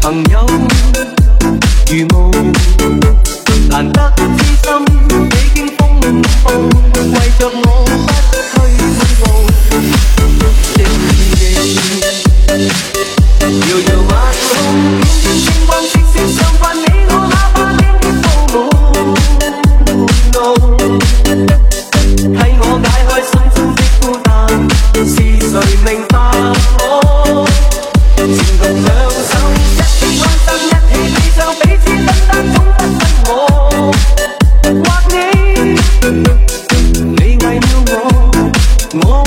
朋友如雾难得知心几经风暴为着我 mo